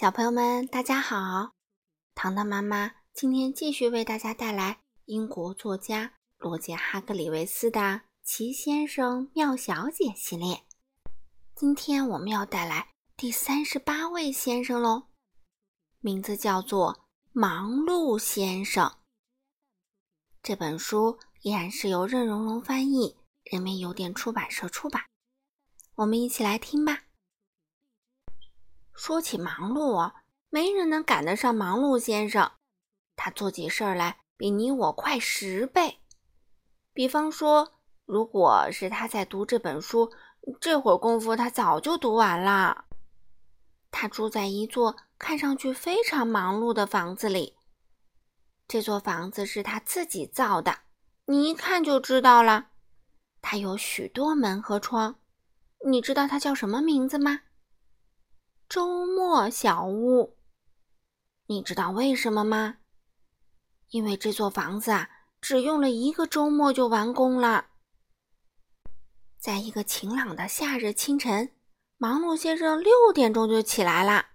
小朋友们，大家好！糖糖妈妈今天继续为大家带来英国作家罗杰·哈格里维斯的《奇先生妙小姐》系列。今天我们要带来第三十八位先生喽，名字叫做忙碌先生。这本书依然是由任溶溶翻译，人民邮电出版社出版。我们一起来听吧。说起忙碌，没人能赶得上忙碌先生。他做起事儿来比你我快十倍。比方说，如果是他在读这本书，这会儿功夫他早就读完了。他住在一座看上去非常忙碌的房子里。这座房子是他自己造的，你一看就知道了。它有许多门和窗。你知道它叫什么名字吗？周末小屋，你知道为什么吗？因为这座房子啊，只用了一个周末就完工了。在一个晴朗的夏日清晨，忙碌先生六点钟就起来了。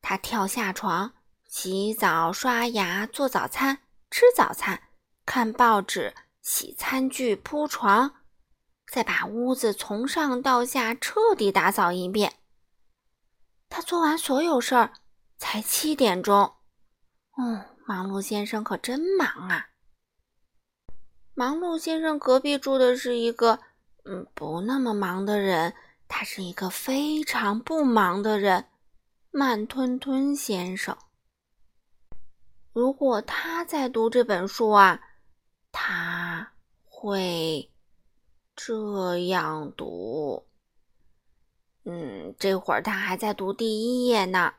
他跳下床，洗澡、刷牙、做早餐、吃早餐、看报纸、洗餐具、铺床，再把屋子从上到下彻底打扫一遍。他做完所有事儿，才七点钟。嗯，忙碌先生可真忙啊！忙碌先生隔壁住的是一个，嗯，不那么忙的人。他是一个非常不忙的人，慢吞吞先生。如果他在读这本书啊，他会这样读。嗯，这会儿他还在读第一页呢。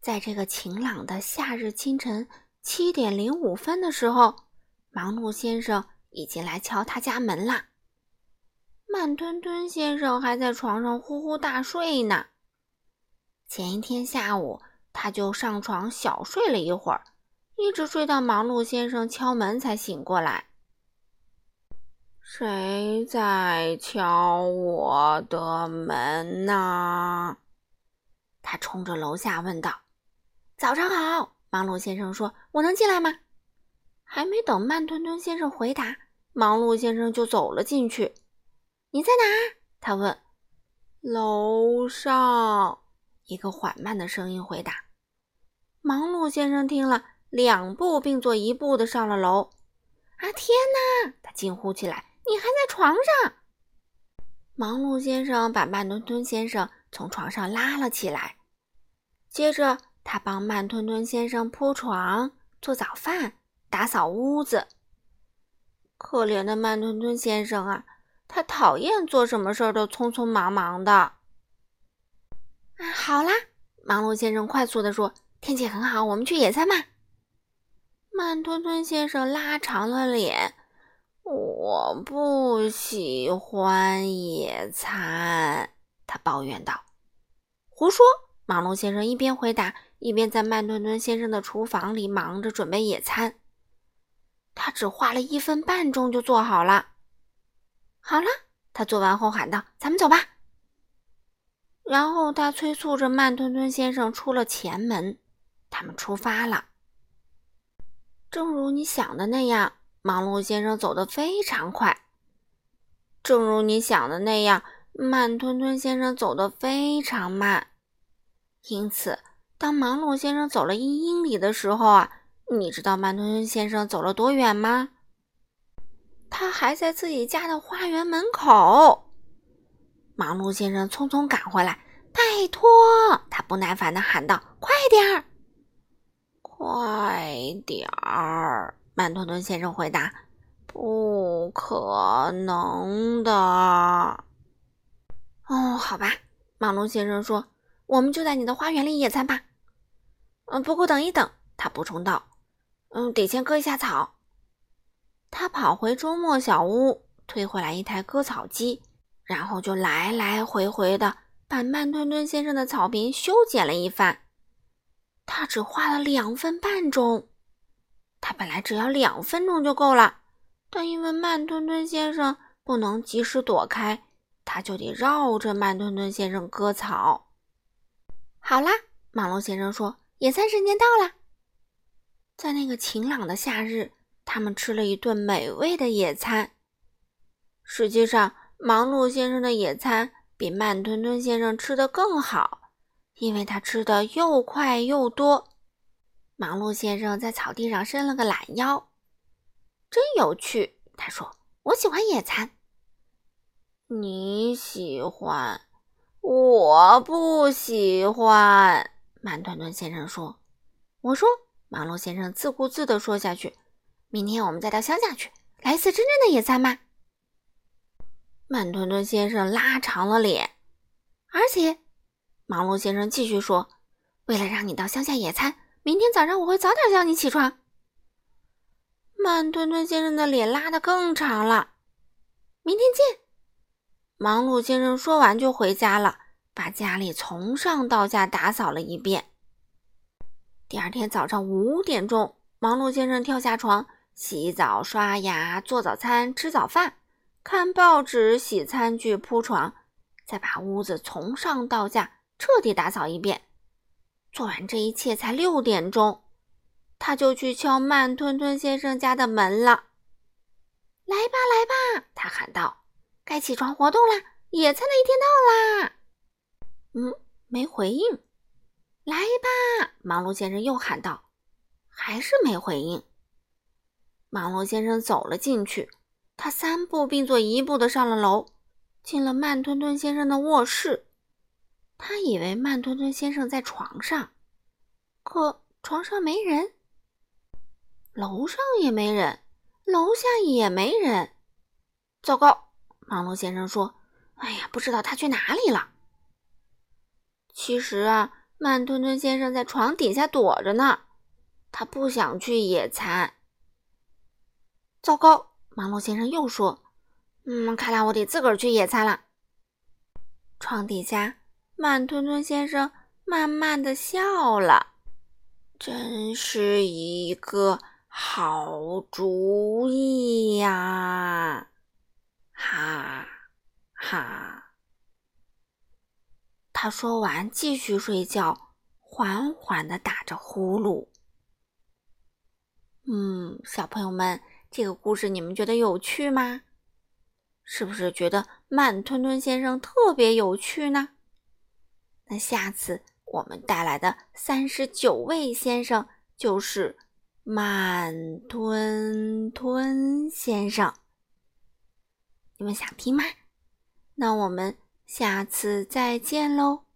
在这个晴朗的夏日清晨七点零五分的时候，忙碌先生已经来敲他家门啦。慢吞吞先生还在床上呼呼大睡呢。前一天下午，他就上床小睡了一会儿，一直睡到忙碌先生敲门才醒过来。谁在敲我的门呢？他冲着楼下问道。“早上好，忙碌先生说：“我能进来吗？”还没等慢吞吞先生回答，忙碌先生就走了进去。“你在哪？”他问。“楼上。”一个缓慢的声音回答。忙碌先生听了，两步并作一步的上了楼。“啊，天哪！”他惊呼起来。你还在床上？忙碌先生把慢吞吞先生从床上拉了起来，接着他帮慢吞吞先生铺床、做早饭、打扫屋子。可怜的慢吞吞先生啊，他讨厌做什么事儿都匆匆忙忙的。啊，好啦，忙碌先生快速地说：“天气很好，我们去野餐吧。”慢吞吞先生拉长了脸。我不喜欢野餐，他抱怨道。胡说！马龙先生一边回答，一边在慢吞吞先生的厨房里忙着准备野餐。他只花了一分半钟就做好了。好了，他做完后喊道：“咱们走吧。”然后他催促着慢吞吞先生出了前门。他们出发了。正如你想的那样。忙碌先生走得非常快，正如你想的那样，慢吞吞先生走得非常慢。因此，当忙碌先生走了一英里的时候啊，你知道慢吞吞先生走了多远吗？他还在自己家的花园门口。忙碌先生匆匆赶回来，拜托！他不耐烦地喊道：“快点儿，快点儿！”慢吞吞先生回答：“不可能的。”哦，好吧，马龙先生说：“我们就在你的花园里野餐吧。”嗯，不过等一等，他补充道：“嗯，得先割一下草。”他跑回周末小屋，推回来一台割草机，然后就来来回回的把慢吞吞先生的草坪修剪了一番。他只花了两分半钟。他本来只要两分钟就够了，但因为慢吞吞先生不能及时躲开，他就得绕着慢吞吞先生割草。好啦，马龙先生说：“野餐时间到了。”在那个晴朗的夏日，他们吃了一顿美味的野餐。实际上，忙碌先生的野餐比慢吞吞先生吃的更好，因为他吃的又快又多。忙碌先生在草地上伸了个懒腰，真有趣。他说：“我喜欢野餐。”你喜欢，我不喜欢。慢吞吞先生说：“我说。”忙碌先生自顾自地说下去：“明天我们再到乡下去，来一次真正的野餐吧。”慢吞吞先生拉长了脸，而且，忙碌先生继续说：“为了让你到乡下野餐，明天早上我会早点叫你起床。”慢吞吞先生的脸拉得更长了。明天见。忙碌先生说完就回家了，把家里从上到下打扫了一遍。第二天早上五点钟，忙碌先生跳下床，洗澡、刷牙、做早餐、吃早饭、看报纸、洗餐具、铺床，再把屋子从上到下彻底打扫一遍。做完这一切才六点钟，他就去敲慢吞吞先生家的门了。“来吧，来吧！”他喊道，“该起床活动啦，野餐的一天到啦！”嗯，没回应。来吧，忙碌先生又喊道，还是没回应。忙碌先生走了进去，他三步并作一步的上了楼，进了慢吞吞先生的卧室。他以为慢吞吞先生在床上，可床上没人，楼上也没人，楼下也没人。糟糕，忙碌先生说：“哎呀，不知道他去哪里了。”其实啊。慢吞吞先生在床底下躲着呢，他不想去野餐。糟糕，忙碌先生又说：“嗯，看来我得自个儿去野餐了。”床底下，慢吞吞先生慢慢的笑了，真是一个好主意呀！哈哈。他说完，继续睡觉，缓缓地打着呼噜。嗯，小朋友们，这个故事你们觉得有趣吗？是不是觉得慢吞吞先生特别有趣呢？那下次我们带来的三十九位先生就是慢吞吞先生，你们想听吗？那我们。下次再见喽。